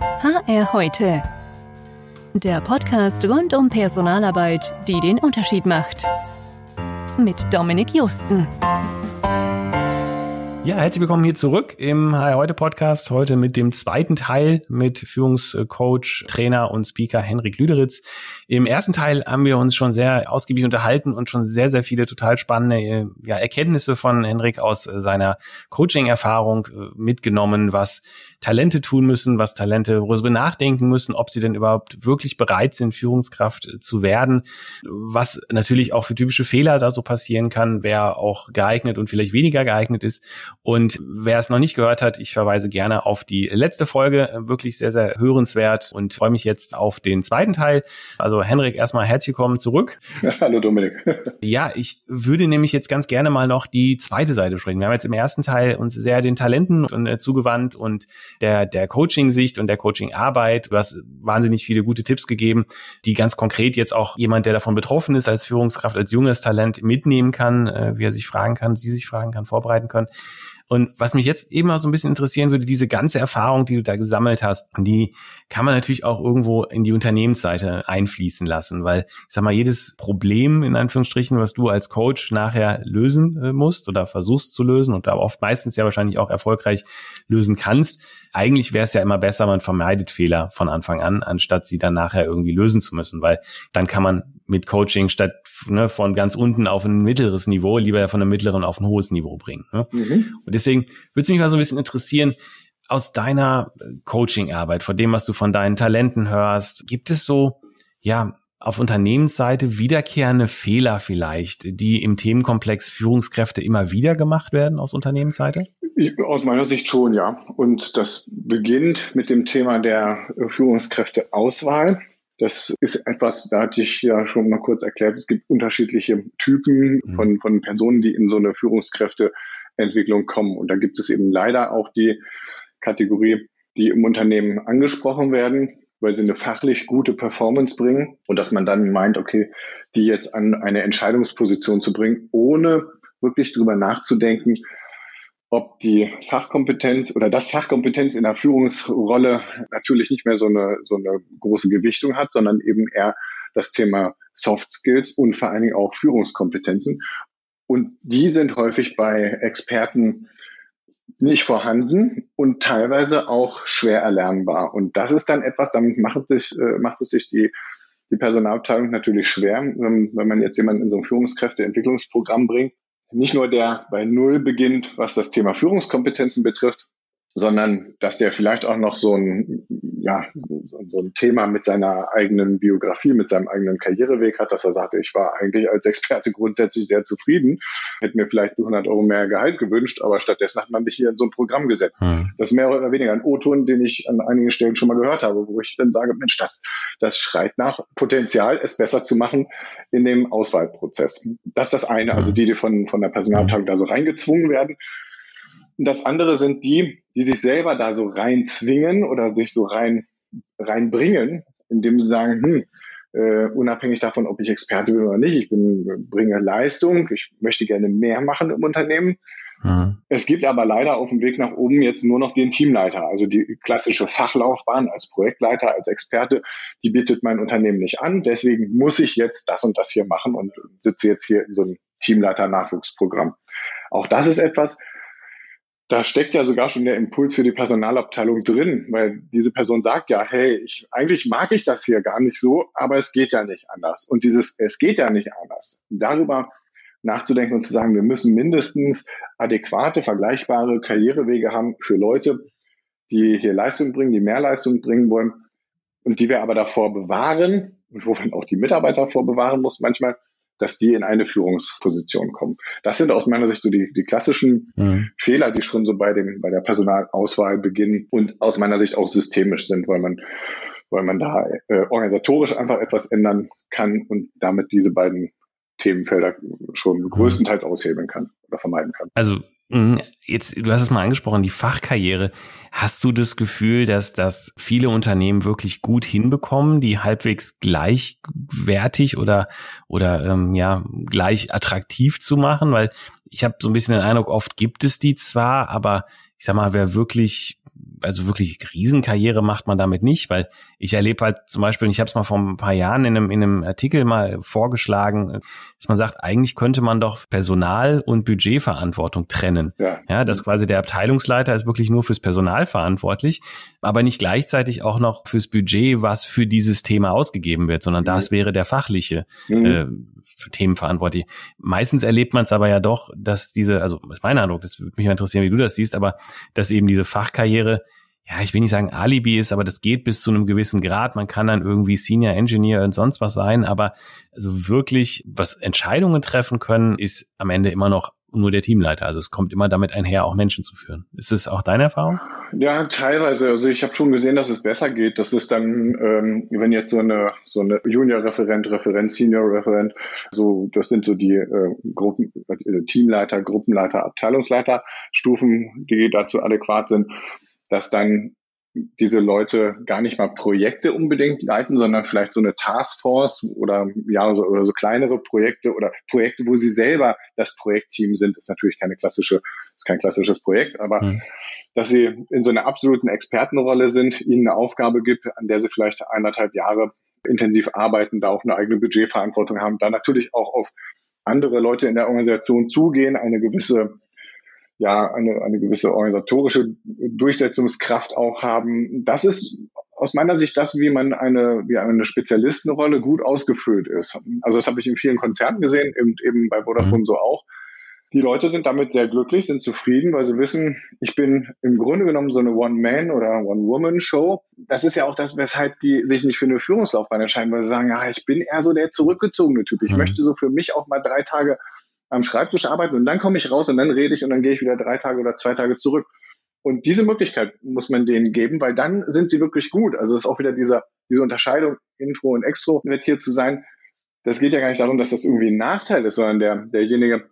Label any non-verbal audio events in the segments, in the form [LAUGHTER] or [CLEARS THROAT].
HR heute. Der Podcast rund um Personalarbeit, die den Unterschied macht. Mit Dominik Justen. Ja, herzlich willkommen hier zurück im HR heute Podcast. Heute mit dem zweiten Teil mit Führungscoach, Trainer und Speaker Henrik Lüderitz. Im ersten Teil haben wir uns schon sehr ausgiebig unterhalten und schon sehr, sehr viele total spannende äh, ja, Erkenntnisse von Henrik aus äh, seiner Coaching-Erfahrung äh, mitgenommen, was Talente tun müssen, was Talente, worüber nachdenken müssen, ob sie denn überhaupt wirklich bereit sind, Führungskraft zu werden, was natürlich auch für typische Fehler da so passieren kann, wer auch geeignet und vielleicht weniger geeignet ist. Und wer es noch nicht gehört hat, ich verweise gerne auf die letzte Folge, wirklich sehr, sehr hörenswert und freue mich jetzt auf den zweiten Teil. Also Henrik, erstmal herzlich willkommen zurück. [LAUGHS] Hallo Dominik. [LAUGHS] ja, ich würde nämlich jetzt ganz gerne mal noch die zweite Seite sprechen. Wir haben jetzt im ersten Teil uns sehr den Talenten äh, zugewandt und der, der Coaching-Sicht und der Coaching-Arbeit. Du hast wahnsinnig viele gute Tipps gegeben, die ganz konkret jetzt auch jemand, der davon betroffen ist, als Führungskraft, als junges Talent mitnehmen kann, äh, wie er sich fragen kann, sie sich fragen kann, vorbereiten können. Und was mich jetzt eben mal so ein bisschen interessieren würde, diese ganze Erfahrung, die du da gesammelt hast, die kann man natürlich auch irgendwo in die Unternehmensseite einfließen lassen, weil ich sag mal, jedes Problem in Anführungsstrichen, was du als Coach nachher lösen äh, musst oder versuchst zu lösen und da oft meistens ja wahrscheinlich auch erfolgreich lösen kannst, eigentlich wäre es ja immer besser, man vermeidet Fehler von Anfang an, anstatt sie dann nachher irgendwie lösen zu müssen, weil dann kann man mit Coaching statt ne, von ganz unten auf ein mittleres Niveau lieber von einem mittleren auf ein hohes Niveau bringen. Ne? Mhm. Und deswegen würde es mich mal so ein bisschen interessieren, aus deiner Coaching-Arbeit, von dem, was du von deinen Talenten hörst, gibt es so, ja, auf Unternehmensseite wiederkehrende Fehler vielleicht, die im Themenkomplex Führungskräfte immer wieder gemacht werden aus Unternehmensseite? Aus meiner Sicht schon, ja. Und das beginnt mit dem Thema der Führungskräfteauswahl. Das ist etwas, da hatte ich ja schon mal kurz erklärt, es gibt unterschiedliche Typen mhm. von, von Personen, die in so eine Führungskräfteentwicklung kommen. Und da gibt es eben leider auch die Kategorie, die im Unternehmen angesprochen werden, weil sie eine fachlich gute Performance bringen und dass man dann meint, okay, die jetzt an eine Entscheidungsposition zu bringen, ohne wirklich drüber nachzudenken, ob die Fachkompetenz oder das Fachkompetenz in der Führungsrolle natürlich nicht mehr so eine, so eine große Gewichtung hat, sondern eben eher das Thema Soft Skills und vor allen Dingen auch Führungskompetenzen. Und die sind häufig bei Experten nicht vorhanden und teilweise auch schwer erlernbar. Und das ist dann etwas, damit macht, sich, äh, macht es sich die, die Personalabteilung natürlich schwer, wenn man jetzt jemanden in so ein Führungskräfteentwicklungsprogramm bringt nicht nur der bei Null beginnt, was das Thema Führungskompetenzen betrifft, sondern dass der vielleicht auch noch so ein, ja, so ein Thema mit seiner eigenen Biografie, mit seinem eigenen Karriereweg hat, dass er sagte, ich war eigentlich als Experte grundsätzlich sehr zufrieden, hätte mir vielleicht 100 Euro mehr Gehalt gewünscht, aber stattdessen hat man mich hier in so ein Programm gesetzt. Mhm. Das ist mehr oder weniger ein O-Ton, den ich an einigen Stellen schon mal gehört habe, wo ich dann sage, Mensch, das, das schreit nach Potenzial, es besser zu machen in dem Auswahlprozess. Das ist das eine, also die, die von, von der Personalabteilung da so reingezwungen werden. Und das andere sind die, die sich selber da so reinzwingen oder sich so rein reinbringen, indem sie sagen, hm, äh, unabhängig davon, ob ich Experte bin oder nicht, ich bin, bringe Leistung, ich möchte gerne mehr machen im Unternehmen. Mhm. Es gibt aber leider auf dem Weg nach oben jetzt nur noch den Teamleiter, also die klassische Fachlaufbahn als Projektleiter, als Experte, die bietet mein Unternehmen nicht an. Deswegen muss ich jetzt das und das hier machen und sitze jetzt hier in so einem Teamleiter-Nachwuchsprogramm. Auch das ist etwas, da steckt ja sogar schon der Impuls für die Personalabteilung drin, weil diese Person sagt ja, hey, ich, eigentlich mag ich das hier gar nicht so, aber es geht ja nicht anders. Und dieses, es geht ja nicht anders, darüber nachzudenken und zu sagen, wir müssen mindestens adäquate, vergleichbare Karrierewege haben für Leute, die hier Leistung bringen, die mehr Leistung bringen wollen und die wir aber davor bewahren und wo man auch die Mitarbeiter vorbewahren muss manchmal, dass die in eine Führungsposition kommen. Das sind aus meiner Sicht so die, die klassischen mhm. Fehler, die schon so bei dem, bei der Personalauswahl beginnen und aus meiner Sicht auch systemisch sind, weil man, weil man da äh, organisatorisch einfach etwas ändern kann und damit diese beiden Themenfelder schon mhm. größtenteils aushebeln kann oder vermeiden kann. Also. Jetzt, du hast es mal angesprochen, die Fachkarriere. Hast du das Gefühl, dass das viele Unternehmen wirklich gut hinbekommen, die halbwegs gleichwertig oder oder ähm, ja gleich attraktiv zu machen? Weil ich habe so ein bisschen den Eindruck, oft gibt es die zwar, aber ich sag mal, wer wirklich also wirklich Riesenkarriere macht man damit nicht, weil ich erlebe halt zum Beispiel, ich habe es mal vor ein paar Jahren in einem, in einem Artikel mal vorgeschlagen, dass man sagt, eigentlich könnte man doch Personal und Budgetverantwortung trennen. Ja, ja dass quasi der Abteilungsleiter ist wirklich nur fürs Personal verantwortlich, aber nicht gleichzeitig auch noch fürs Budget, was für dieses Thema ausgegeben wird, sondern mhm. das wäre der fachliche mhm. äh, für Themen verantwortlich. Meistens erlebt man es aber ja doch, dass diese, also ist mein Eindruck, das würde mich interessieren, wie du das siehst, aber dass eben diese Fachkarriere ja, ich will nicht sagen Alibi ist, aber das geht bis zu einem gewissen Grad. Man kann dann irgendwie Senior Engineer und sonst was sein, aber also wirklich, was Entscheidungen treffen können, ist am Ende immer noch nur der Teamleiter. Also es kommt immer damit einher, auch Menschen zu führen. Ist es auch deine Erfahrung? Ja, teilweise. Also ich habe schon gesehen, dass es besser geht. Das ist dann, ähm, wenn jetzt so eine so eine Junior-Referent, Referent, Senior-Referent, so das sind so die äh, Gruppen, äh, Teamleiter, Gruppenleiter, Abteilungsleiter, Stufen, die dazu adäquat sind, dass dann diese Leute gar nicht mal Projekte unbedingt leiten, sondern vielleicht so eine Taskforce oder ja so, oder so kleinere Projekte oder Projekte, wo sie selber das Projektteam sind, ist natürlich keine klassische, ist kein klassisches Projekt, aber mhm. dass sie in so einer absoluten Expertenrolle sind, ihnen eine Aufgabe gibt, an der sie vielleicht eineinhalb Jahre intensiv arbeiten, da auch eine eigene Budgetverantwortung haben, da natürlich auch auf andere Leute in der Organisation zugehen, eine gewisse ja eine, eine gewisse organisatorische Durchsetzungskraft auch haben. Das ist aus meiner Sicht das, wie man eine, wie eine Spezialistenrolle gut ausgefüllt ist. Also das habe ich in vielen Konzernen gesehen, eben, eben bei Vodafone mhm. so auch. Die Leute sind damit sehr glücklich, sind zufrieden, weil sie wissen, ich bin im Grunde genommen so eine One-Man- oder One-Woman-Show. Das ist ja auch das, weshalb die sich nicht für eine Führungslaufbahn entscheiden, weil sie sagen, ja, ich bin eher so der zurückgezogene Typ. Ich mhm. möchte so für mich auch mal drei Tage am Schreibtisch arbeiten und dann komme ich raus und dann rede ich und dann gehe ich wieder drei Tage oder zwei Tage zurück. Und diese Möglichkeit muss man denen geben, weil dann sind sie wirklich gut. Also es ist auch wieder dieser, diese Unterscheidung, Intro und Extrovertiert zu sein. Das geht ja gar nicht darum, dass das irgendwie ein Nachteil ist, sondern der, derjenige,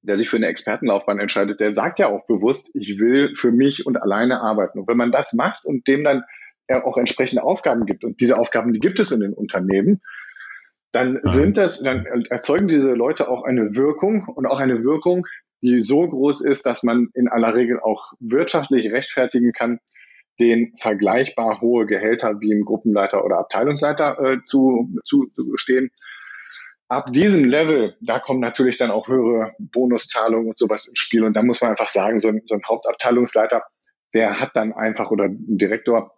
der sich für eine Expertenlaufbahn entscheidet, der sagt ja auch bewusst, ich will für mich und alleine arbeiten. Und wenn man das macht und dem dann auch entsprechende Aufgaben gibt, und diese Aufgaben, die gibt es in den Unternehmen, dann sind das, dann erzeugen diese Leute auch eine Wirkung und auch eine Wirkung, die so groß ist, dass man in aller Regel auch wirtschaftlich rechtfertigen kann, den vergleichbar hohe Gehälter wie im Gruppenleiter oder Abteilungsleiter äh, zu, zu, zu stehen. Ab diesem Level, da kommen natürlich dann auch höhere Bonuszahlungen und sowas ins Spiel. Und da muss man einfach sagen, so ein, so ein Hauptabteilungsleiter, der hat dann einfach oder ein Direktor,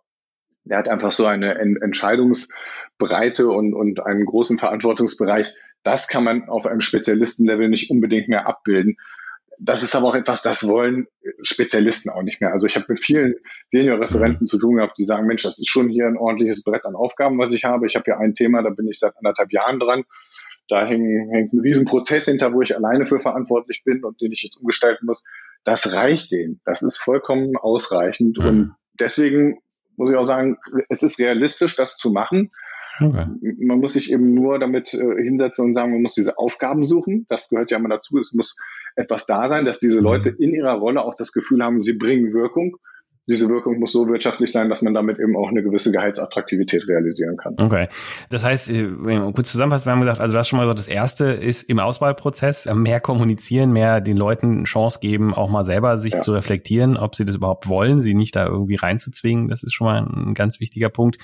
der hat einfach so eine Entscheidungsbreite und, und einen großen Verantwortungsbereich. Das kann man auf einem Spezialistenlevel nicht unbedingt mehr abbilden. Das ist aber auch etwas, das wollen Spezialisten auch nicht mehr. Also ich habe mit vielen Senior-Referenten zu tun gehabt, die sagen, Mensch, das ist schon hier ein ordentliches Brett an Aufgaben, was ich habe. Ich habe hier ein Thema, da bin ich seit anderthalb Jahren dran. Da hängt, hängt ein Riesenprozess hinter, wo ich alleine für verantwortlich bin und den ich jetzt umgestalten muss. Das reicht denen. Das ist vollkommen ausreichend. Mhm. Und deswegen muss ich auch sagen, es ist realistisch, das zu machen. Okay. Man muss sich eben nur damit äh, hinsetzen und sagen, man muss diese Aufgaben suchen. Das gehört ja immer dazu. Es muss etwas da sein, dass diese Leute mhm. in ihrer Rolle auch das Gefühl haben, sie bringen Wirkung diese Wirkung muss so wirtschaftlich sein, dass man damit eben auch eine gewisse Gehaltsattraktivität realisieren kann. Okay. Das heißt, äh, kurz zusammenfassend, wir haben gesagt, also du hast schon mal gesagt, das erste ist im Auswahlprozess äh, mehr kommunizieren, mehr den Leuten Chance geben, auch mal selber sich ja. zu reflektieren, ob sie das überhaupt wollen, sie nicht da irgendwie reinzuzwingen. Das ist schon mal ein ganz wichtiger Punkt.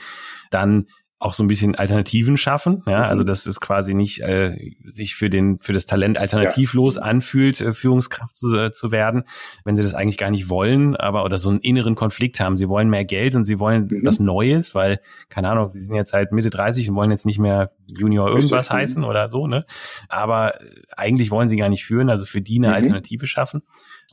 Dann auch so ein bisschen Alternativen schaffen. Ja, mhm. also dass es quasi nicht äh, sich für den für das Talent alternativlos ja. anfühlt, äh, Führungskraft zu, äh, zu werden, wenn sie das eigentlich gar nicht wollen, aber oder so einen inneren Konflikt haben. Sie wollen mehr Geld und sie wollen mhm. was Neues, weil keine Ahnung, sie sind jetzt halt Mitte 30 und wollen jetzt nicht mehr Junior irgendwas Richtig. heißen oder so, ne? Aber äh, eigentlich wollen sie gar nicht führen, also für die eine mhm. Alternative schaffen.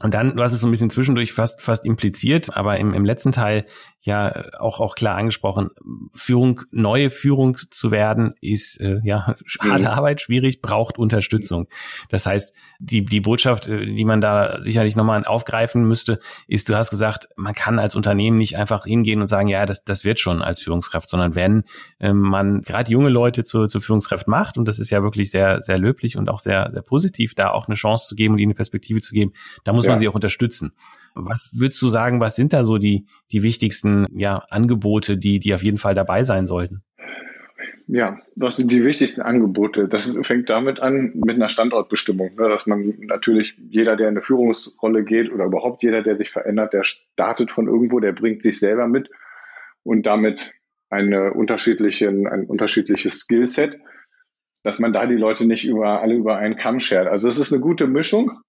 Und dann, du hast es so ein bisschen zwischendurch fast, fast impliziert, aber im, im letzten Teil ja auch, auch klar angesprochen, Führung, neue Führung zu werden, ist äh, ja [LAUGHS] harte mhm. Arbeit, schwierig, braucht Unterstützung. Das heißt, die, die Botschaft, äh, die man da sicherlich nochmal aufgreifen müsste, ist, du hast gesagt, man kann als Unternehmen nicht einfach hingehen und sagen, ja, das, das wird schon als Führungskraft, sondern wenn äh, man gerade junge Leute zur, zur Führungskraft macht, und das ist ja wirklich sehr, sehr löblich und auch sehr, sehr positiv, da auch eine Chance zu geben und ihnen eine Perspektive zu geben, da muss ja. Man sie auch unterstützen. Was würdest du sagen, was sind da so die, die wichtigsten ja, Angebote, die, die auf jeden Fall dabei sein sollten? ja, was sind die wichtigsten Angebote? Das fängt damit an mit einer Standortbestimmung, ne, dass man natürlich jeder, der in eine Führungsrolle geht oder überhaupt jeder, der sich verändert, der startet von irgendwo, der bringt sich selber mit und damit eine unterschiedliche, ein unterschiedliches Skillset, dass man da die Leute nicht über alle über einen Kamm schert. Also es ist eine gute Mischung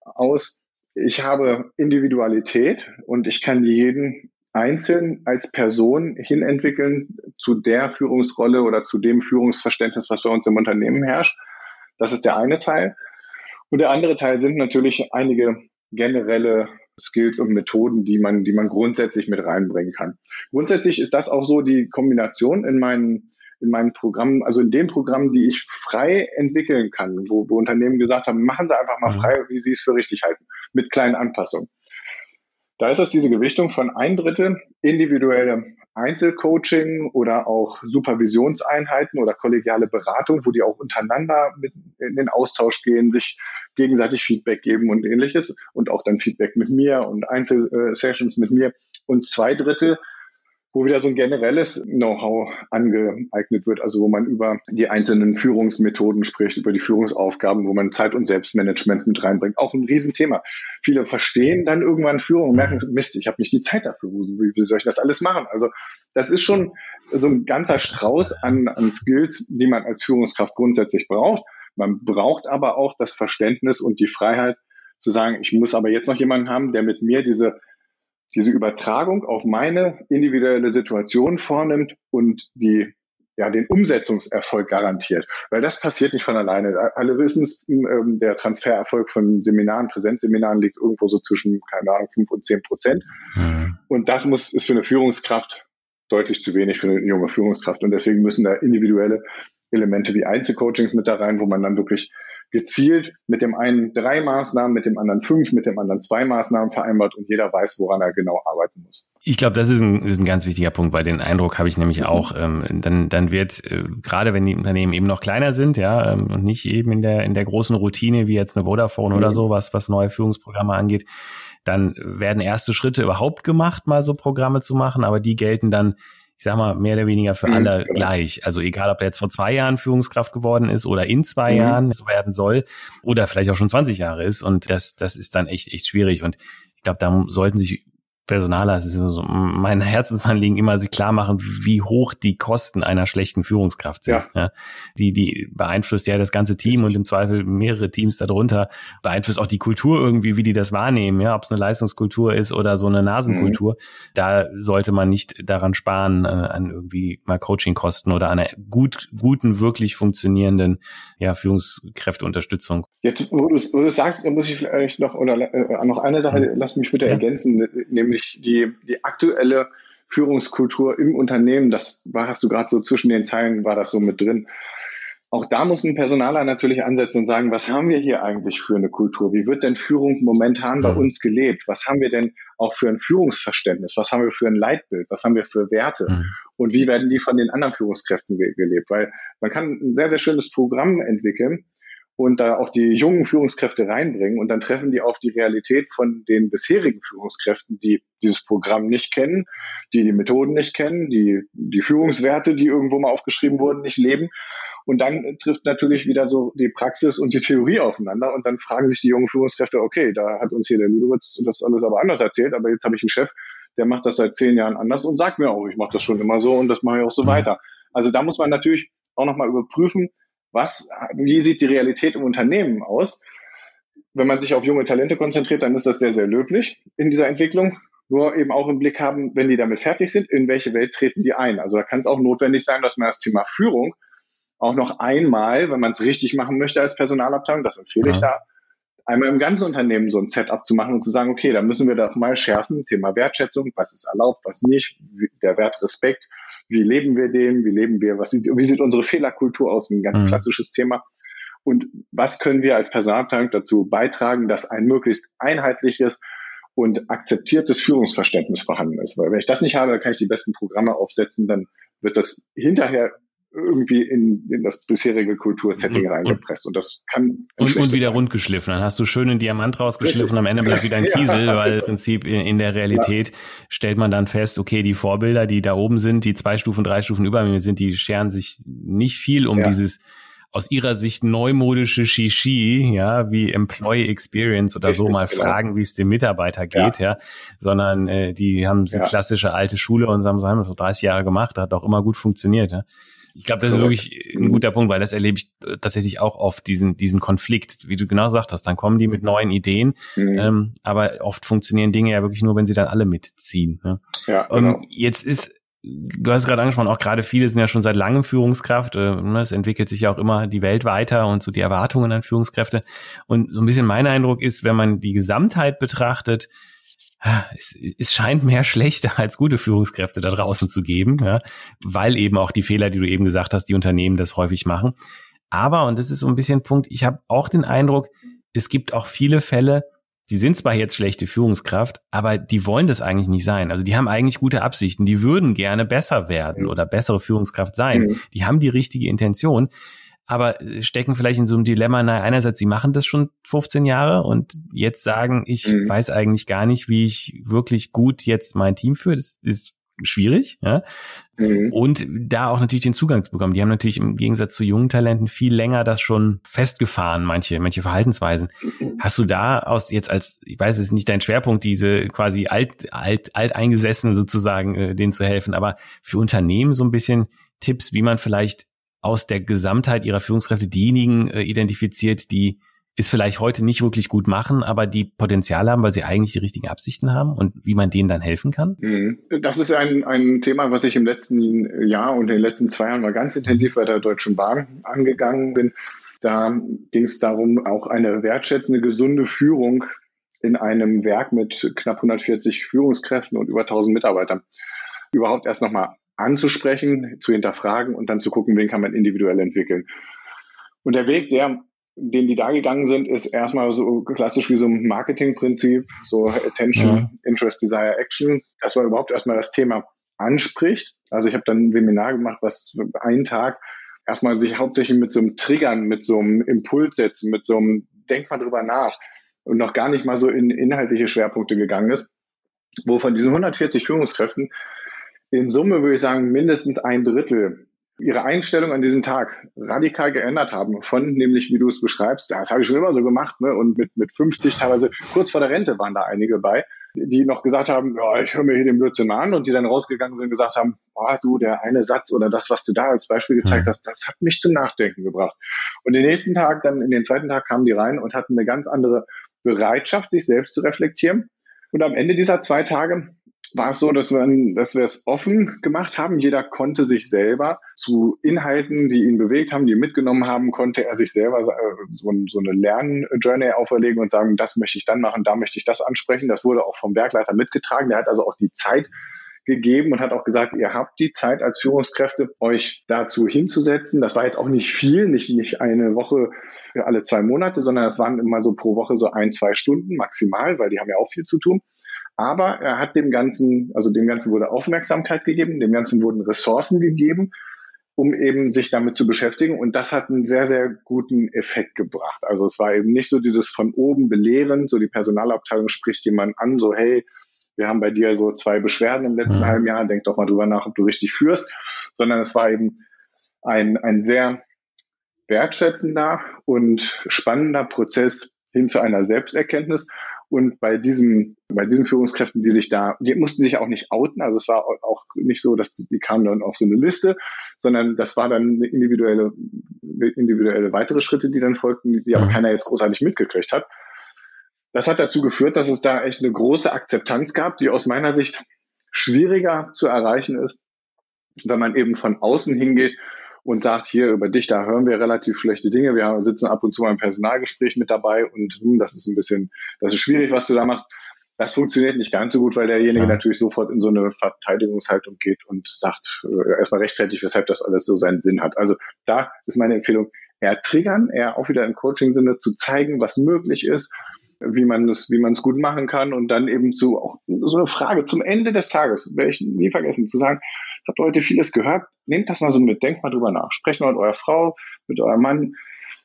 aus, ich habe Individualität und ich kann jeden einzeln als Person hinentwickeln zu der Führungsrolle oder zu dem Führungsverständnis, was bei uns im Unternehmen herrscht. Das ist der eine Teil. Und der andere Teil sind natürlich einige generelle Skills und Methoden, die man, die man grundsätzlich mit reinbringen kann. Grundsätzlich ist das auch so die Kombination in meinen in meinen Programmen, also in den Programmen, die ich frei entwickeln kann, wo, wo Unternehmen gesagt haben, machen Sie einfach mal mhm. frei, wie Sie es für richtig halten, mit kleinen Anpassungen. Da ist das diese Gewichtung von ein Drittel individuelle Einzelcoaching oder auch Supervisionseinheiten oder kollegiale Beratung, wo die auch untereinander mit in den Austausch gehen, sich gegenseitig Feedback geben und ähnliches und auch dann Feedback mit mir und Einzelsessions mit mir. Und zwei Drittel wo wieder so ein generelles Know-how angeeignet wird, also wo man über die einzelnen Führungsmethoden spricht, über die Führungsaufgaben, wo man Zeit- und Selbstmanagement mit reinbringt. Auch ein Riesenthema. Viele verstehen dann irgendwann Führung und merken, Mist, ich habe nicht die Zeit dafür. Wie, wie soll ich das alles machen? Also das ist schon so ein ganzer Strauß an, an Skills, die man als Führungskraft grundsätzlich braucht. Man braucht aber auch das Verständnis und die Freiheit zu sagen, ich muss aber jetzt noch jemanden haben, der mit mir diese diese Übertragung auf meine individuelle Situation vornimmt und die ja, den Umsetzungserfolg garantiert. Weil das passiert nicht von alleine. Alle wissen es, ähm, der Transfererfolg von Seminaren, Präsenzseminaren liegt irgendwo so zwischen, keine Ahnung, fünf und zehn Prozent. Mhm. Und das muss, ist für eine Führungskraft deutlich zu wenig für eine junge Führungskraft. Und deswegen müssen da individuelle Elemente wie Einzelcoachings mit da rein, wo man dann wirklich gezielt mit dem einen drei Maßnahmen, mit dem anderen fünf, mit dem anderen zwei Maßnahmen vereinbart und jeder weiß, woran er genau arbeiten muss. Ich glaube, das ist ein, ist ein ganz wichtiger Punkt, weil den Eindruck habe ich nämlich mhm. auch. Ähm, dann, dann wird äh, gerade wenn die Unternehmen eben noch kleiner sind, ja, ähm, und nicht eben in der in der großen Routine wie jetzt eine Vodafone mhm. oder so, was was neue Führungsprogramme angeht, dann werden erste Schritte überhaupt gemacht, mal so Programme zu machen, aber die gelten dann ich sag mal, mehr oder weniger für mhm, alle genau. gleich. Also egal, ob er jetzt vor zwei Jahren Führungskraft geworden ist oder in zwei mhm. Jahren es werden soll oder vielleicht auch schon 20 Jahre ist. Und das, das ist dann echt, echt schwierig. Und ich glaube, da sollten sich Personaler, es ist so mein Herzensanliegen, immer sich klar machen, wie hoch die Kosten einer schlechten Führungskraft sind. Ja. ja. Die, die beeinflusst ja das ganze Team und im Zweifel mehrere Teams darunter, beeinflusst auch die Kultur irgendwie, wie die das wahrnehmen, ja, ob es eine Leistungskultur ist oder so eine Nasenkultur. Mhm. Da sollte man nicht daran sparen, äh, an irgendwie mal Coachingkosten oder einer gut, guten, wirklich funktionierenden ja, Führungskräfteunterstützung. Jetzt, wo du, wo du sagst, da muss ich vielleicht noch, oder äh, noch eine Sache, mhm. lass mich bitte ja. ergänzen, nämlich nämlich die, die aktuelle Führungskultur im Unternehmen, das war, hast du gerade so zwischen den Zeilen, war das so mit drin. Auch da muss ein Personaler natürlich ansetzen und sagen, was haben wir hier eigentlich für eine Kultur? Wie wird denn Führung momentan bei uns gelebt? Was haben wir denn auch für ein Führungsverständnis? Was haben wir für ein Leitbild? Was haben wir für Werte? Mhm. Und wie werden die von den anderen Führungskräften gelebt? Weil man kann ein sehr, sehr schönes Programm entwickeln, und da auch die jungen Führungskräfte reinbringen und dann treffen die auf die Realität von den bisherigen Führungskräften, die dieses Programm nicht kennen, die die Methoden nicht kennen, die die Führungswerte, die irgendwo mal aufgeschrieben wurden, nicht leben. Und dann trifft natürlich wieder so die Praxis und die Theorie aufeinander und dann fragen sich die jungen Führungskräfte, okay, da hat uns hier der Ludowitz das alles aber anders erzählt, aber jetzt habe ich einen Chef, der macht das seit zehn Jahren anders und sagt mir auch, ich mache das schon immer so und das mache ich auch so mhm. weiter. Also da muss man natürlich auch nochmal überprüfen, was, wie sieht die Realität im Unternehmen aus? Wenn man sich auf junge Talente konzentriert, dann ist das sehr, sehr löblich in dieser Entwicklung. Nur eben auch im Blick haben, wenn die damit fertig sind, in welche Welt treten die ein? Also da kann es auch notwendig sein, dass man das Thema Führung auch noch einmal, wenn man es richtig machen möchte als Personalabteilung, das empfehle ja. ich da, einmal im ganzen Unternehmen so ein Setup zu machen und zu sagen, okay, da müssen wir doch mal schärfen, Thema Wertschätzung, was ist erlaubt, was nicht, der Wert Respekt, wie leben wir den, wie leben wir, was sieht, wie sieht unsere Fehlerkultur aus, ein ganz mhm. klassisches Thema. Und was können wir als Personalabteilung dazu beitragen, dass ein möglichst einheitliches und akzeptiertes Führungsverständnis vorhanden ist. Weil wenn ich das nicht habe, dann kann ich die besten Programme aufsetzen, dann wird das hinterher irgendwie in, in das bisherige Kultursetting reingepresst. Und das kann. Und, und wieder sein. rundgeschliffen. Dann hast du schön einen Diamant rausgeschliffen, am Ende bleibt [LAUGHS] wieder ein Kiesel, ja. weil im [LAUGHS] Prinzip in, in der Realität ja. stellt man dann fest, okay, die Vorbilder, die da oben sind, die zwei Stufen, drei Stufen über mir sind, die scheren sich nicht viel um ja. dieses aus ihrer Sicht neumodische Shishi, ja, wie Employee Experience oder so mal genau. fragen, wie es dem Mitarbeiter geht, ja, ja sondern äh, die haben ja. klassische alte Schule und haben, vor 30 Jahre gemacht, hat auch immer gut funktioniert, ja. Ich glaube, das ist wirklich ein guter Punkt, weil das erlebe ich tatsächlich auch oft, diesen, diesen Konflikt, wie du genau gesagt hast. Dann kommen die mit neuen Ideen, mhm. ähm, aber oft funktionieren Dinge ja wirklich nur, wenn sie dann alle mitziehen. Ne? Ja, genau. Und jetzt ist du hast gerade angesprochen, auch gerade viele sind ja schon seit langem Führungskraft. Äh, ne, es entwickelt sich ja auch immer die Welt weiter und so die Erwartungen an Führungskräfte. Und so ein bisschen mein Eindruck ist, wenn man die Gesamtheit betrachtet, es, es scheint mehr schlechte als gute Führungskräfte da draußen zu geben, ja, weil eben auch die Fehler, die du eben gesagt hast, die Unternehmen das häufig machen. Aber, und das ist so ein bisschen ein Punkt, ich habe auch den Eindruck, es gibt auch viele Fälle, die sind zwar jetzt schlechte Führungskraft, aber die wollen das eigentlich nicht sein. Also die haben eigentlich gute Absichten. Die würden gerne besser werden oder bessere Führungskraft sein. Mhm. Die haben die richtige Intention, aber stecken vielleicht in so einem Dilemma. Na, einerseits, sie machen das schon 15 Jahre und jetzt sagen, ich mhm. weiß eigentlich gar nicht, wie ich wirklich gut jetzt mein Team führe. Das ist schwierig, ja. Mhm. Und da auch natürlich den Zugang zu bekommen. Die haben natürlich im Gegensatz zu jungen Talenten viel länger das schon festgefahren, manche, manche Verhaltensweisen. Mhm. Hast du da aus jetzt als, ich weiß, es ist nicht dein Schwerpunkt, diese quasi alt, alt, alteingesessenen sozusagen, äh, denen zu helfen, aber für Unternehmen so ein bisschen Tipps, wie man vielleicht aus der Gesamtheit ihrer Führungskräfte diejenigen äh, identifiziert, die ist vielleicht heute nicht wirklich gut machen, aber die Potenzial haben, weil sie eigentlich die richtigen Absichten haben und wie man denen dann helfen kann? Mhm. Das ist ein, ein Thema, was ich im letzten Jahr und in den letzten zwei Jahren mal ganz intensiv bei der Deutschen Bahn angegangen bin. Da ging es darum, auch eine wertschätzende, gesunde Führung in einem Werk mit knapp 140 Führungskräften und über 1000 Mitarbeitern überhaupt erst nochmal anzusprechen, zu hinterfragen und dann zu gucken, wen kann man individuell entwickeln. Und der Weg, der den die da gegangen sind, ist erstmal so klassisch wie so ein Marketingprinzip, so Attention, ja. Interest, Desire, Action, dass man überhaupt erstmal das Thema anspricht. Also ich habe dann ein Seminar gemacht, was einen Tag erstmal sich hauptsächlich mit so einem Triggern, mit so einem Impuls setzen, mit so einem Denk mal drüber nach und noch gar nicht mal so in inhaltliche Schwerpunkte gegangen ist, wo von diesen 140 Führungskräften in Summe würde ich sagen mindestens ein Drittel ihre Einstellung an diesem Tag radikal geändert haben. Von nämlich, wie du es beschreibst, das habe ich schon immer so gemacht, ne? und mit, mit 50, teilweise kurz vor der Rente waren da einige bei, die noch gesagt haben, ja, ich höre mir hier den Blödsinn an und die dann rausgegangen sind und gesagt haben, oh, du, der eine Satz oder das, was du da als Beispiel gezeigt hast, das hat mich zum Nachdenken gebracht. Und den nächsten Tag, dann in den zweiten Tag kamen die rein und hatten eine ganz andere Bereitschaft, sich selbst zu reflektieren. Und am Ende dieser zwei Tage war es so, dass wir, dass es offen gemacht haben. Jeder konnte sich selber zu Inhalten, die ihn bewegt haben, die ihn mitgenommen haben, konnte er sich selber äh, so, eine Lernjourney auferlegen und sagen, das möchte ich dann machen, da möchte ich das ansprechen. Das wurde auch vom Werkleiter mitgetragen. Der hat also auch die Zeit gegeben und hat auch gesagt, ihr habt die Zeit als Führungskräfte, euch dazu hinzusetzen. Das war jetzt auch nicht viel, nicht, nicht eine Woche für alle zwei Monate, sondern es waren immer so pro Woche so ein, zwei Stunden maximal, weil die haben ja auch viel zu tun. Aber er hat dem Ganzen, also dem Ganzen wurde Aufmerksamkeit gegeben, dem Ganzen wurden Ressourcen gegeben, um eben sich damit zu beschäftigen. Und das hat einen sehr, sehr guten Effekt gebracht. Also es war eben nicht so dieses von oben belehren, so die Personalabteilung spricht jemand an, so hey, wir haben bei dir so zwei Beschwerden im letzten mhm. halben Jahr, denk doch mal drüber nach, ob du richtig führst, sondern es war eben ein, ein sehr wertschätzender und spannender Prozess hin zu einer Selbsterkenntnis. Und bei diesem, bei diesen Führungskräften, die sich da, die mussten sich auch nicht outen. Also es war auch nicht so, dass die, die kamen dann auf so eine Liste, sondern das war dann individuelle, individuelle weitere Schritte, die dann folgten, die aber mhm. keiner jetzt großartig mitgekriegt hat. Das hat dazu geführt, dass es da echt eine große Akzeptanz gab, die aus meiner Sicht schwieriger zu erreichen ist, wenn man eben von außen hingeht und sagt, hier über dich, da hören wir relativ schlechte Dinge. Wir sitzen ab und zu mal im Personalgespräch mit dabei und hm, das ist ein bisschen, das ist schwierig, was du da machst. Das funktioniert nicht ganz so gut, weil derjenige ja. natürlich sofort in so eine Verteidigungshaltung geht und sagt, äh, erstmal rechtfertigt, weshalb das alles so seinen Sinn hat. Also da ist meine Empfehlung, eher triggern, eher auch wieder im Coaching-Sinne zu zeigen, was möglich ist, wie man es, wie man es gut machen kann und dann eben zu auch so eine Frage zum Ende des Tages, werde ich nie vergessen, zu sagen, habt heute vieles gehört. Nehmt das mal so mit, denkt mal drüber nach. Sprecht mal mit eurer Frau, mit eurem Mann,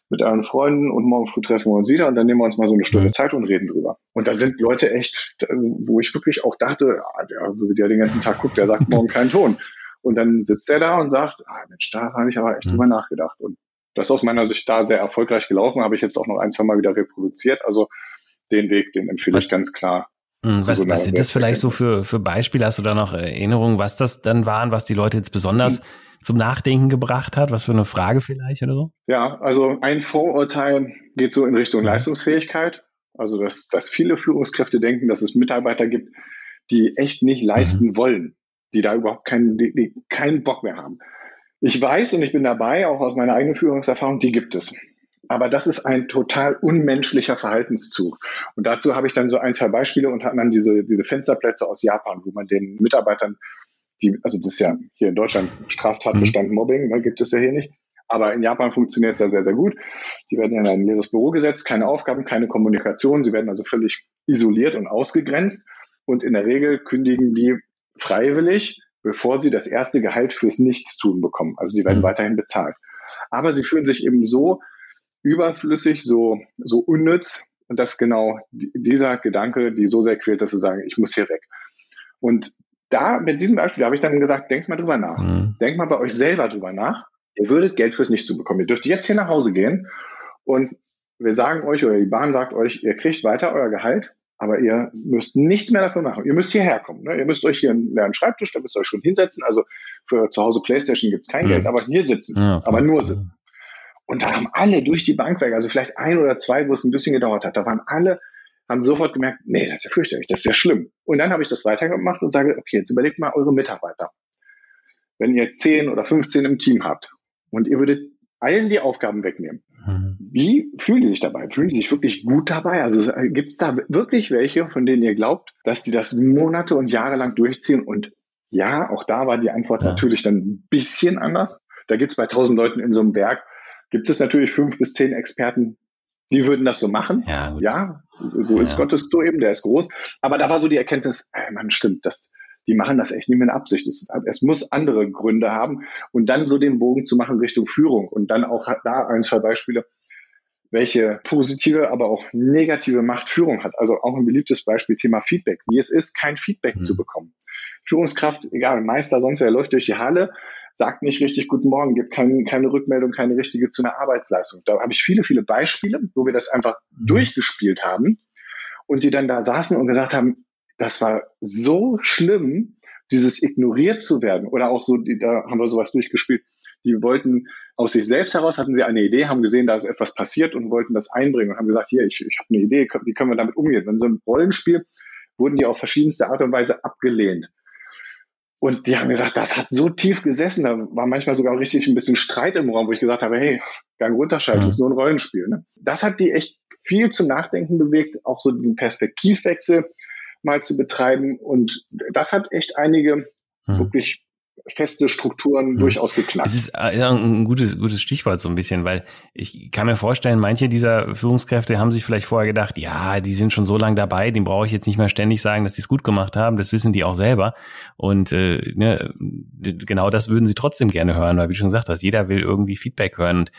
mit euren Freunden und morgen früh treffen wir uns wieder und dann nehmen wir uns mal so eine Stunde. Zeit und reden drüber. Und da sind Leute echt, wo ich wirklich auch dachte, ah, so wie der den ganzen Tag guckt, der sagt [LAUGHS] morgen keinen Ton. Und dann sitzt er da und sagt, ah Mensch, da habe ich aber echt mhm. drüber nachgedacht. Und das ist aus meiner Sicht da sehr erfolgreich gelaufen, habe ich jetzt auch noch ein, zwei Mal wieder reproduziert. Also den Weg, den empfehle was, ich ganz klar. Hm, was, was sind das vielleicht so für, für Beispiele? Hast du da noch Erinnerungen, was das dann waren, was die Leute jetzt besonders mhm. zum Nachdenken gebracht hat? Was für eine Frage vielleicht oder so? Ja, also ein Vorurteil geht so in Richtung mhm. Leistungsfähigkeit. Also, dass, dass viele Führungskräfte denken, dass es Mitarbeiter gibt, die echt nicht leisten mhm. wollen, die da überhaupt keinen, die, die keinen Bock mehr haben. Ich weiß und ich bin dabei, auch aus meiner eigenen Führungserfahrung, die gibt es. Aber das ist ein total unmenschlicher Verhaltenszug. Und dazu habe ich dann so ein, zwei Beispiele, unter anderem diese, diese Fensterplätze aus Japan, wo man den Mitarbeitern, die, also das ist ja hier in Deutschland Straftatbestand mhm. Mobbing, ne, gibt es ja hier nicht. Aber in Japan funktioniert es ja sehr, sehr gut. Die werden ja in ein leeres Büro gesetzt, keine Aufgaben, keine Kommunikation. Sie werden also völlig isoliert und ausgegrenzt. Und in der Regel kündigen die freiwillig, bevor sie das erste Gehalt fürs Nichtstun bekommen. Also die werden mhm. weiterhin bezahlt. Aber sie fühlen sich eben so überflüssig, so, so unnütz. Und das genau dieser Gedanke, die so sehr quält, dass sie sagen, ich muss hier weg. Und da, mit diesem Beispiel habe ich dann gesagt, denkt mal drüber nach. Mhm. Denkt mal bei euch selber drüber nach. Ihr würdet Geld fürs Nichts bekommen. Ihr dürft jetzt hier nach Hause gehen und wir sagen euch oder die Bahn sagt euch, ihr kriegt weiter euer Gehalt, aber ihr müsst nichts mehr dafür machen. Ihr müsst hierher kommen. Ne? Ihr müsst euch hier einen leeren Schreibtisch, da müsst ihr euch schon hinsetzen. Also für zu Hause Playstation gibt es kein mhm. Geld, aber hier sitzen. Ja, aber nur sitzen. Und da haben alle durch die Bank weg, also vielleicht ein oder zwei, wo es ein bisschen gedauert hat, da waren alle, haben sofort gemerkt, nee, das ist ja fürchterlich, das ist ja schlimm. Und dann habe ich das weitergemacht und sage, okay, jetzt überlegt mal eure Mitarbeiter. Wenn ihr 10 oder 15 im Team habt und ihr würdet allen die Aufgaben wegnehmen, mhm. wie fühlen die sich dabei? Fühlen die sich wirklich gut dabei? Also gibt es da wirklich welche, von denen ihr glaubt, dass die das Monate und Jahre lang durchziehen? Und ja, auch da war die Antwort ja. natürlich dann ein bisschen anders. Da gibt es bei 1000 Leuten in so einem Berg gibt es natürlich fünf bis zehn Experten, die würden das so machen. Ja, gut. ja so ist ja. Gottes so eben, der ist groß. Aber da war so die Erkenntnis, ey, man stimmt, das, die machen das echt nicht mit Absicht. Es, es, muss andere Gründe haben. Und dann so den Bogen zu machen Richtung Führung und dann auch da ein, zwei Beispiele, welche positive, aber auch negative Macht Führung hat. Also auch ein beliebtes Beispiel Thema Feedback. Wie es ist, kein Feedback mhm. zu bekommen. Führungskraft, egal, Meister, sonst wer läuft durch die Halle, sagt nicht richtig Guten Morgen, gibt kein, keine Rückmeldung, keine richtige zu einer Arbeitsleistung. Da habe ich viele, viele Beispiele, wo wir das einfach mhm. durchgespielt haben und die dann da saßen und gesagt haben, das war so schlimm, dieses ignoriert zu werden oder auch so, die, da haben wir sowas durchgespielt. Die wollten aus sich selbst heraus, hatten sie eine Idee, haben gesehen, da ist etwas passiert und wollten das einbringen und haben gesagt, hier, ich, ich habe eine Idee, wie können wir damit umgehen? In so einem Rollenspiel wurden die auf verschiedenste Art und Weise abgelehnt. Und die haben gesagt, das hat so tief gesessen, da war manchmal sogar richtig ein bisschen Streit im Raum, wo ich gesagt habe, hey, Gang runterschalten, mhm. ist nur ein Rollenspiel. Ne? Das hat die echt viel zum Nachdenken bewegt, auch so diesen Perspektivwechsel mal zu betreiben. Und das hat echt einige mhm. wirklich feste Strukturen mhm. durchaus geknackt. Es ist äh, ein gutes, gutes Stichwort so ein bisschen, weil ich kann mir vorstellen, manche dieser Führungskräfte haben sich vielleicht vorher gedacht, ja, die sind schon so lange dabei, dem brauche ich jetzt nicht mehr ständig sagen, dass sie es gut gemacht haben, das wissen die auch selber. Und äh, ne, genau das würden sie trotzdem gerne hören, weil wie du schon gesagt hast, jeder will irgendwie Feedback hören. Und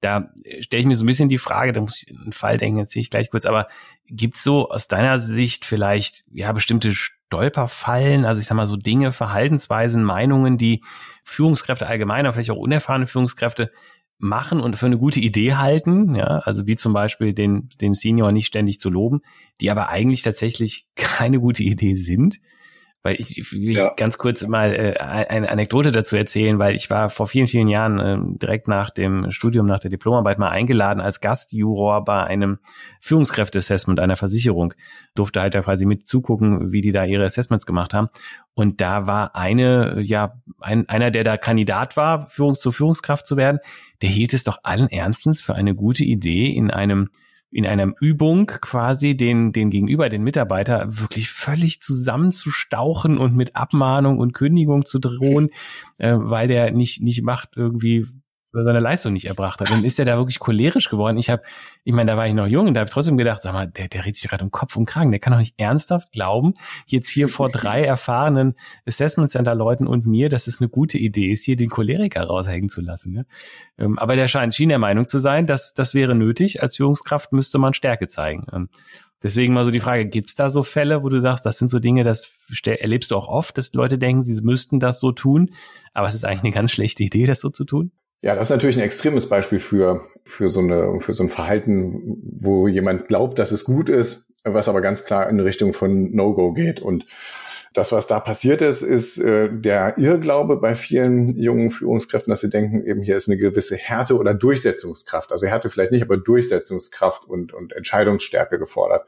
da stelle ich mir so ein bisschen die Frage, da muss ich einen Fall denken, jetzt sehe ich gleich kurz, aber gibt's so aus deiner Sicht vielleicht ja bestimmte Stolperfallen, also ich sag mal so Dinge, Verhaltensweisen, Meinungen, die Führungskräfte allgemein, vielleicht auch unerfahrene Führungskräfte machen und für eine gute Idee halten, ja, also wie zum Beispiel den, den Senior nicht ständig zu loben, die aber eigentlich tatsächlich [LAUGHS] keine gute Idee sind. Weil ich, ich will ja. ganz kurz mal äh, eine Anekdote dazu erzählen, weil ich war vor vielen, vielen Jahren äh, direkt nach dem Studium, nach der Diplomarbeit mal eingeladen als Gastjuror bei einem Führungskräfteassessment einer Versicherung. Durfte halt da quasi mit zugucken, wie die da ihre Assessments gemacht haben. Und da war eine, ja, ein, einer, der da Kandidat war, Führungs zur Führungskraft zu werden, der hielt es doch allen Ernstens für eine gute Idee, in einem in einer Übung quasi den, den Gegenüber, den Mitarbeiter wirklich völlig zusammenzustauchen und mit Abmahnung und Kündigung zu drohen, äh, weil der nicht, nicht macht irgendwie, seine Leistung nicht erbracht hat. Dann ist er da wirklich cholerisch geworden. Ich habe, ich meine, da war ich noch jung und da habe ich trotzdem gedacht, sag mal, der, der redet sich gerade um Kopf und Kragen. Der kann doch nicht ernsthaft glauben, jetzt hier vor drei [LAUGHS] erfahrenen Assessment Center Leuten und mir, dass es eine gute Idee ist, hier den Choleriker raushängen zu lassen. Ne? Ähm, aber der scheint schien der Meinung zu sein, dass das wäre nötig. Als Führungskraft müsste man Stärke zeigen. Ähm, deswegen mal so die Frage, gibt es da so Fälle, wo du sagst, das sind so Dinge, das erlebst du auch oft, dass Leute denken, sie müssten das so tun, aber es ist eigentlich eine ganz schlechte Idee, das so zu tun? Ja, das ist natürlich ein extremes Beispiel für, für, so eine, für so ein Verhalten, wo jemand glaubt, dass es gut ist, was aber ganz klar in Richtung von No-Go geht. Und das, was da passiert ist, ist äh, der Irrglaube bei vielen jungen Führungskräften, dass sie denken, eben hier ist eine gewisse Härte oder Durchsetzungskraft. Also Härte vielleicht nicht, aber Durchsetzungskraft und, und Entscheidungsstärke gefordert.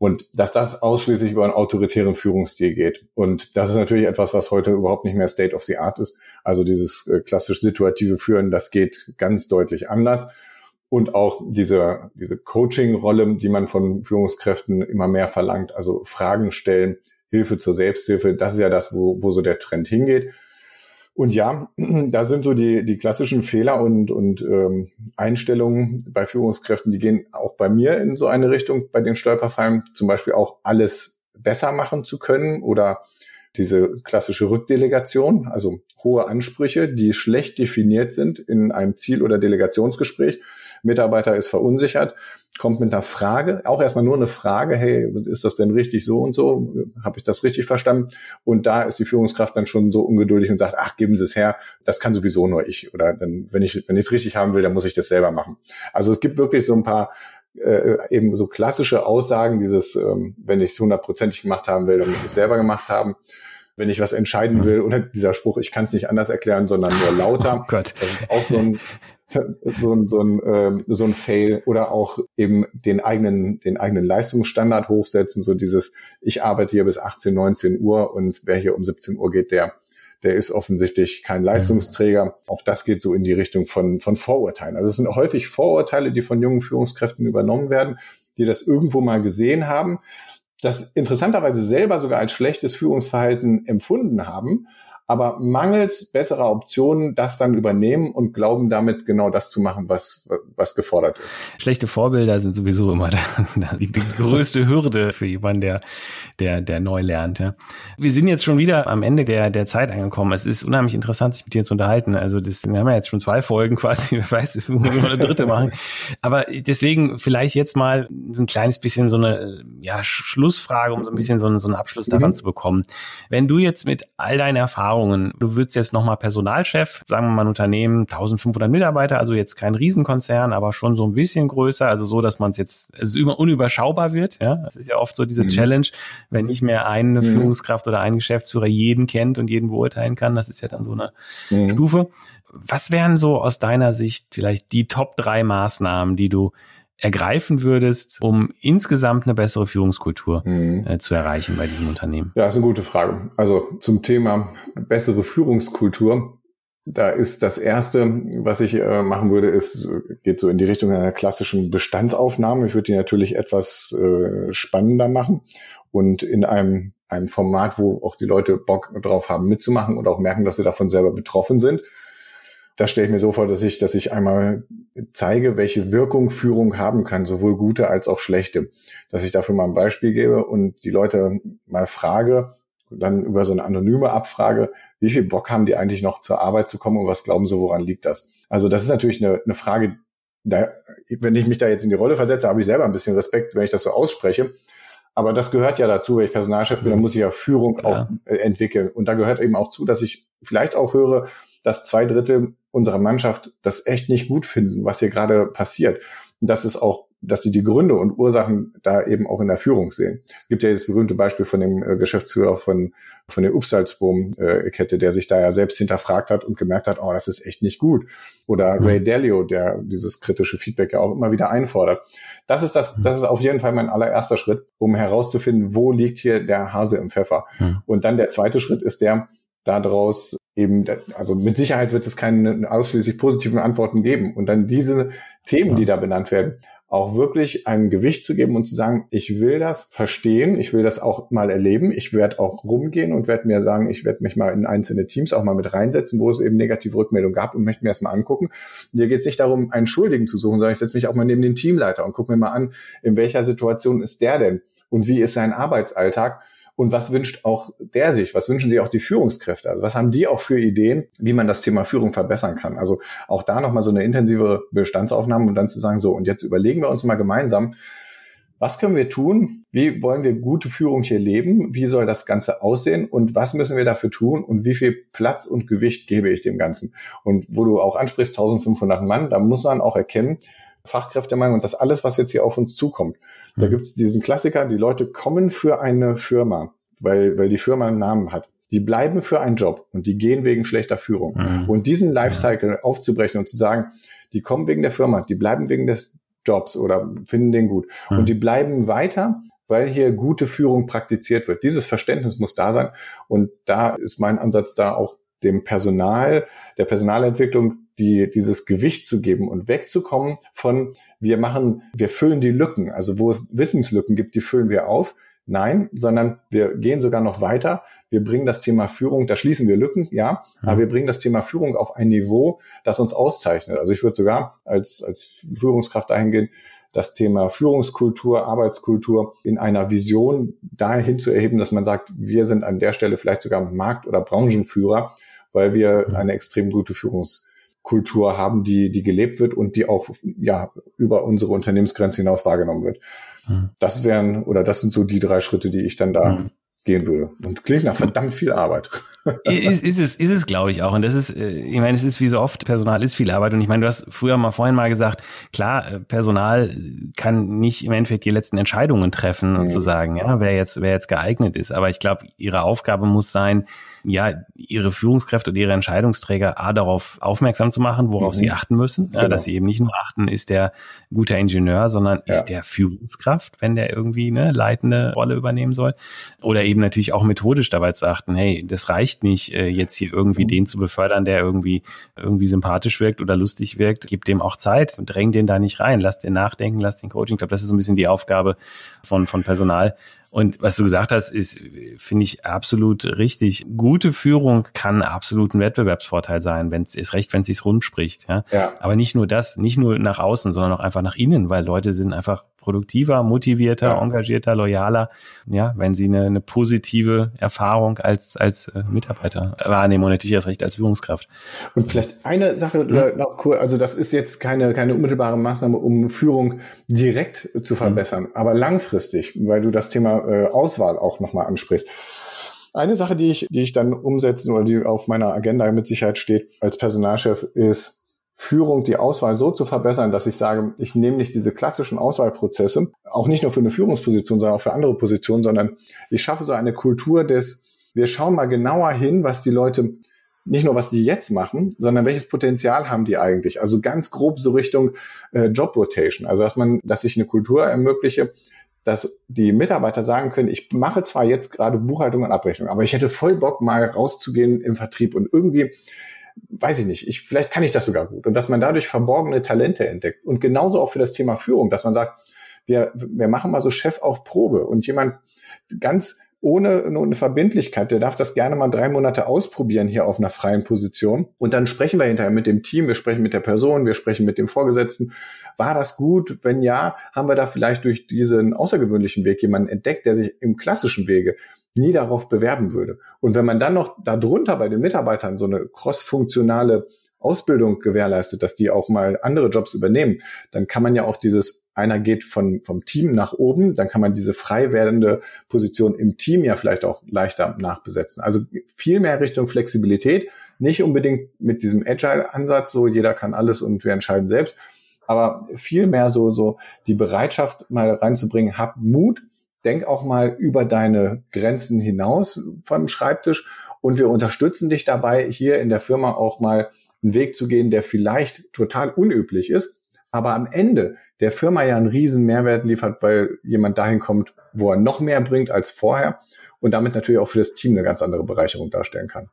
Und dass das ausschließlich über einen autoritären Führungsstil geht. Und das ist natürlich etwas, was heute überhaupt nicht mehr State of the Art ist. Also dieses äh, klassisch situative Führen, das geht ganz deutlich anders. Und auch diese, diese Coaching-Rolle, die man von Führungskräften immer mehr verlangt, also Fragen stellen, Hilfe zur Selbsthilfe, das ist ja das, wo, wo so der Trend hingeht. Und ja, [CLEARS THROAT] da sind so die, die klassischen Fehler und, und ähm, Einstellungen bei Führungskräften, die gehen auch bei mir in so eine Richtung, bei den Stolperfallen, zum Beispiel auch alles besser machen zu können oder diese klassische Rückdelegation, also hohe Ansprüche, die schlecht definiert sind in einem Ziel- oder Delegationsgespräch. Mitarbeiter ist verunsichert, kommt mit einer Frage, auch erstmal nur eine Frage, hey, ist das denn richtig so und so? Habe ich das richtig verstanden? Und da ist die Führungskraft dann schon so ungeduldig und sagt, ach, geben Sie es her, das kann sowieso nur ich. Oder dann, wenn ich wenn ich es richtig haben will, dann muss ich das selber machen. Also es gibt wirklich so ein paar äh, eben so klassische Aussagen, dieses, ähm, wenn ich es hundertprozentig gemacht haben will, dann muss ich es selber gemacht haben wenn ich was entscheiden will, oder dieser Spruch, ich kann es nicht anders erklären, sondern nur lauter. [LAUGHS] Oh Gott. Das ist auch so ein, so ein, so ein, ähm, so ein Fail. Oder auch eben den eigenen, den eigenen Leistungsstandard hochsetzen, so dieses, ich arbeite hier bis 18, 19 Uhr und wer hier um 17 Uhr geht, der der ist offensichtlich kein Leistungsträger. Auch das geht so in die Richtung von, von Vorurteilen. Also es sind häufig Vorurteile, die von jungen Führungskräften übernommen werden, die das irgendwo mal gesehen haben, das interessanterweise selber sogar als schlechtes Führungsverhalten empfunden haben, aber mangels besserer Optionen das dann übernehmen und glauben damit genau das zu machen, was, was gefordert ist. Schlechte Vorbilder sind sowieso immer [LAUGHS] die, die größte Hürde für jemanden, der, der, der neu lernt. Ja. Wir sind jetzt schon wieder am Ende der, der Zeit angekommen. Es ist unheimlich interessant, sich mit dir zu unterhalten. Also das, wir haben ja jetzt schon zwei Folgen quasi, [LAUGHS] wer weiß, das müssen wir eine dritte machen. Aber deswegen vielleicht jetzt mal so ein kleines bisschen so eine ja, Schlussfrage, um so ein bisschen so einen, so einen Abschluss daran mhm. zu bekommen. Wenn du jetzt mit all deinen Erfahrungen Erfahrungen. Du würdest jetzt nochmal Personalchef, sagen wir mal ein Unternehmen, 1500 Mitarbeiter, also jetzt kein Riesenkonzern, aber schon so ein bisschen größer, also so, dass man es jetzt es immer unüberschaubar wird. Ja, das ist ja oft so diese mhm. Challenge, wenn nicht mehr eine mhm. Führungskraft oder ein Geschäftsführer jeden kennt und jeden beurteilen kann. Das ist ja dann so eine mhm. Stufe. Was wären so aus deiner Sicht vielleicht die Top drei Maßnahmen, die du ergreifen würdest, um insgesamt eine bessere Führungskultur mhm. äh, zu erreichen bei diesem Unternehmen? Ja, ist eine gute Frage. Also zum Thema bessere Führungskultur. Da ist das erste, was ich äh, machen würde, ist, geht so in die Richtung einer klassischen Bestandsaufnahme. Ich würde die natürlich etwas äh, spannender machen und in einem, einem Format, wo auch die Leute Bock drauf haben mitzumachen und auch merken, dass sie davon selber betroffen sind das stelle ich mir so vor, dass ich, dass ich einmal zeige, welche Wirkung Führung haben kann, sowohl gute als auch schlechte. Dass ich dafür mal ein Beispiel gebe und die Leute mal frage, dann über so eine anonyme Abfrage, wie viel Bock haben die eigentlich noch zur Arbeit zu kommen und was glauben sie, woran liegt das? Also das ist natürlich eine, eine Frage, da, wenn ich mich da jetzt in die Rolle versetze, habe ich selber ein bisschen Respekt, wenn ich das so ausspreche. Aber das gehört ja dazu, wenn ich Personalchef bin, dann muss ich ja Führung ja. auch äh, entwickeln. Und da gehört eben auch zu, dass ich vielleicht auch höre, dass zwei Drittel unserer Mannschaft das echt nicht gut finden, was hier gerade passiert. Das ist auch dass sie die Gründe und Ursachen da eben auch in der Führung sehen. Es gibt ja das berühmte Beispiel von dem äh, Geschäftsführer von, von der Upsalzboom-Kette, der sich da ja selbst hinterfragt hat und gemerkt hat, oh, das ist echt nicht gut. Oder mhm. Ray Dalio, der dieses kritische Feedback ja auch immer wieder einfordert. Das ist das, mhm. das ist auf jeden Fall mein allererster Schritt, um herauszufinden, wo liegt hier der Hase im Pfeffer. Mhm. Und dann der zweite Schritt ist der, daraus eben, also mit Sicherheit wird es keine ausschließlich positiven Antworten geben. Und dann diese Themen, die da benannt werden, auch wirklich ein Gewicht zu geben und zu sagen, ich will das verstehen, ich will das auch mal erleben, ich werde auch rumgehen und werde mir sagen, ich werde mich mal in einzelne Teams auch mal mit reinsetzen, wo es eben negative Rückmeldungen gab und möchte mir das mal angucken. Hier geht es nicht darum, einen Schuldigen zu suchen, sondern ich setze mich auch mal neben den Teamleiter und gucke mir mal an, in welcher Situation ist der denn und wie ist sein Arbeitsalltag und was wünscht auch der sich? Was wünschen sich auch die Führungskräfte? Also was haben die auch für Ideen, wie man das Thema Führung verbessern kann? Also auch da nochmal so eine intensive Bestandsaufnahme und dann zu sagen, so, und jetzt überlegen wir uns mal gemeinsam, was können wir tun? Wie wollen wir gute Führung hier leben? Wie soll das Ganze aussehen? Und was müssen wir dafür tun? Und wie viel Platz und Gewicht gebe ich dem Ganzen? Und wo du auch ansprichst, 1500 Mann, da muss man auch erkennen, Fachkräftemangel und das alles, was jetzt hier auf uns zukommt. Da mhm. gibt es diesen Klassiker, die Leute kommen für eine Firma, weil, weil die Firma einen Namen hat. Die bleiben für einen Job und die gehen wegen schlechter Führung. Mhm. Und diesen Lifecycle aufzubrechen und zu sagen, die kommen wegen der Firma, die bleiben wegen des Jobs oder finden den gut. Mhm. Und die bleiben weiter, weil hier gute Führung praktiziert wird. Dieses Verständnis muss da sein. Und da ist mein Ansatz da auch dem Personal, der Personalentwicklung die, dieses Gewicht zu geben und wegzukommen von, wir machen, wir füllen die Lücken, also wo es Wissenslücken gibt, die füllen wir auf. Nein, sondern wir gehen sogar noch weiter. Wir bringen das Thema Führung, da schließen wir Lücken, ja, mhm. aber wir bringen das Thema Führung auf ein Niveau, das uns auszeichnet. Also ich würde sogar als, als Führungskraft dahin gehen, das Thema Führungskultur, Arbeitskultur in einer Vision dahin zu erheben, dass man sagt, wir sind an der Stelle vielleicht sogar Markt- oder Branchenführer, weil wir eine extrem gute Führungs Kultur haben, die, die gelebt wird und die auch ja über unsere Unternehmensgrenze hinaus wahrgenommen wird. Mhm. Das wären oder das sind so die drei Schritte, die ich dann da mhm. gehen würde. Und klingt nach verdammt viel Arbeit. Ist, ist es, ist es, glaube ich auch. Und das ist, äh, ich meine, es ist wie so oft, Personal ist viel Arbeit. Und ich meine, du hast früher mal vorhin mal gesagt, klar, äh, Personal kann nicht im Endeffekt die letzten Entscheidungen treffen und mhm. zu sagen, ja, wer jetzt, wer jetzt geeignet ist. Aber ich glaube, ihre Aufgabe muss sein, ja, ihre Führungskräfte und ihre Entscheidungsträger A, darauf aufmerksam zu machen, worauf mhm. sie achten müssen. Genau. Ja, dass sie eben nicht nur achten, ist der guter Ingenieur, sondern ja. ist der Führungskraft, wenn der irgendwie eine leitende Rolle übernehmen soll. Oder eben natürlich auch methodisch dabei zu achten, hey, das reicht nicht, äh, jetzt hier irgendwie mhm. den zu befördern, der irgendwie, irgendwie sympathisch wirkt oder lustig wirkt. Gib dem auch Zeit und dräng den da nicht rein. Lass den nachdenken, lass den Coaching. Ich glaube, das ist so ein bisschen die Aufgabe von, von Personal, und was du gesagt hast, ist, finde ich absolut richtig. Gute Führung kann absolut ein Wettbewerbsvorteil sein, wenn es ist recht, wenn es sich rund spricht. Ja? ja. Aber nicht nur das, nicht nur nach außen, sondern auch einfach nach innen, weil Leute sind einfach produktiver, motivierter, ja. engagierter, loyaler, ja, wenn sie eine, eine positive Erfahrung als, als äh, Mitarbeiter wahrnehmen und natürlich erst recht als Führungskraft. Und vielleicht eine Sache mhm. noch kurz, also das ist jetzt keine, keine unmittelbare Maßnahme, um Führung direkt zu verbessern, mhm. aber langfristig, weil du das Thema äh, Auswahl auch nochmal ansprichst. Eine Sache, die ich, die ich dann umsetzen oder die auf meiner Agenda mit Sicherheit steht als Personalchef, ist Führung, die Auswahl so zu verbessern, dass ich sage, ich nehme nicht diese klassischen Auswahlprozesse, auch nicht nur für eine Führungsposition, sondern auch für andere Positionen, sondern ich schaffe so eine Kultur des, wir schauen mal genauer hin, was die Leute, nicht nur was die jetzt machen, sondern welches Potenzial haben die eigentlich? Also ganz grob so Richtung äh, Job Rotation. Also dass man, dass ich eine Kultur ermögliche, dass die Mitarbeiter sagen können, ich mache zwar jetzt gerade Buchhaltung und Abrechnung, aber ich hätte voll Bock mal rauszugehen im Vertrieb und irgendwie weiß ich nicht, ich, vielleicht kann ich das sogar gut. Und dass man dadurch verborgene Talente entdeckt. Und genauso auch für das Thema Führung, dass man sagt, wir, wir machen mal so Chef auf Probe und jemand ganz ohne eine Verbindlichkeit, der darf das gerne mal drei Monate ausprobieren hier auf einer freien Position. Und dann sprechen wir hinterher mit dem Team, wir sprechen mit der Person, wir sprechen mit dem Vorgesetzten. War das gut? Wenn ja, haben wir da vielleicht durch diesen außergewöhnlichen Weg jemanden entdeckt, der sich im klassischen Wege nie darauf bewerben würde. Und wenn man dann noch darunter bei den Mitarbeitern so eine crossfunktionale Ausbildung gewährleistet, dass die auch mal andere Jobs übernehmen, dann kann man ja auch dieses einer geht von, vom Team nach oben, dann kann man diese frei werdende Position im Team ja vielleicht auch leichter nachbesetzen. Also viel mehr Richtung Flexibilität, nicht unbedingt mit diesem Agile-Ansatz, so jeder kann alles und wir entscheiden selbst, aber viel mehr so, so die Bereitschaft mal reinzubringen, hab Mut, denk auch mal über deine Grenzen hinaus vom Schreibtisch und wir unterstützen dich dabei, hier in der Firma auch mal einen Weg zu gehen, der vielleicht total unüblich ist, aber am Ende der Firma ja einen riesen Mehrwert liefert, weil jemand dahin kommt, wo er noch mehr bringt als vorher und damit natürlich auch für das Team eine ganz andere Bereicherung darstellen kann.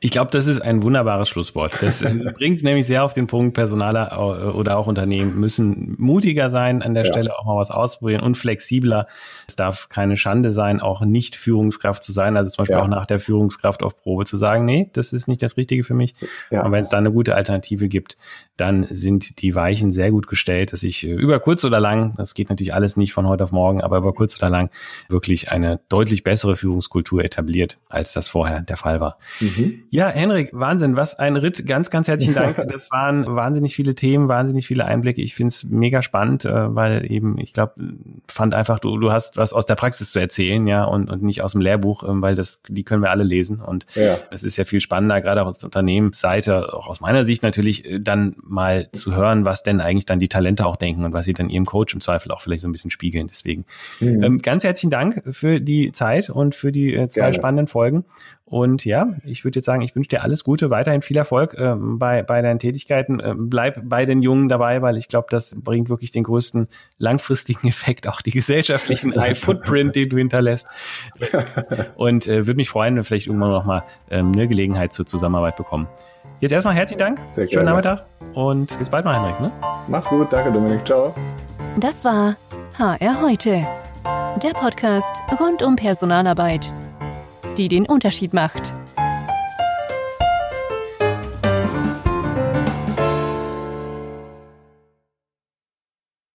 Ich glaube, das ist ein wunderbares Schlusswort. Das [LAUGHS] bringt es nämlich sehr auf den Punkt, Personaler äh, oder auch Unternehmen müssen mutiger sein an der ja. Stelle, auch mal was ausprobieren und flexibler. Es darf keine Schande sein, auch nicht Führungskraft zu sein. Also zum Beispiel ja. auch nach der Führungskraft auf Probe zu sagen, nee, das ist nicht das Richtige für mich. Ja. Und wenn es da eine gute Alternative gibt, dann sind die Weichen sehr gut gestellt, dass ich äh, über kurz oder lang, das geht natürlich alles nicht von heute auf morgen, aber über kurz oder lang wirklich eine deutlich bessere Führungskultur etabliert, als das vorher der Fall war. Mhm. Ja, Henrik, Wahnsinn, was ein Ritt. Ganz, ganz herzlichen Dank. Das waren wahnsinnig viele Themen, wahnsinnig viele Einblicke. Ich finde es mega spannend, äh, weil eben, ich glaube, fand einfach, du, du hast was aus der Praxis zu erzählen, ja, und, und nicht aus dem Lehrbuch, ähm, weil das, die können wir alle lesen. Und ja. das ist ja viel spannender, gerade auch aus der Unternehmensseite, auch aus meiner Sicht natürlich, äh, dann mal zu hören, was denn eigentlich dann die Talente auch denken und was sie dann ihrem Coach im Zweifel auch vielleicht so ein bisschen spiegeln. Deswegen mhm. ähm, ganz herzlichen Dank für die Zeit und für die äh, zwei Gerne. spannenden Folgen. Und ja, ich würde jetzt sagen, ich wünsche dir alles Gute, weiterhin viel Erfolg ähm, bei, bei deinen Tätigkeiten. Ähm, bleib bei den Jungen dabei, weil ich glaube, das bringt wirklich den größten langfristigen [LAUGHS] Effekt, auch die gesellschaftlichen [LAUGHS] Footprint, den du hinterlässt. Und äh, würde mich freuen, wenn wir vielleicht irgendwann noch mal ähm, eine Gelegenheit zur Zusammenarbeit bekommen. Jetzt erstmal herzlichen Dank. Sehr Schönen Nachmittag und bis bald mal, Henrik. Ne? Mach's gut. Danke, Dominik. Ciao. Das war HR heute. Der Podcast rund um Personalarbeit die den Unterschied macht.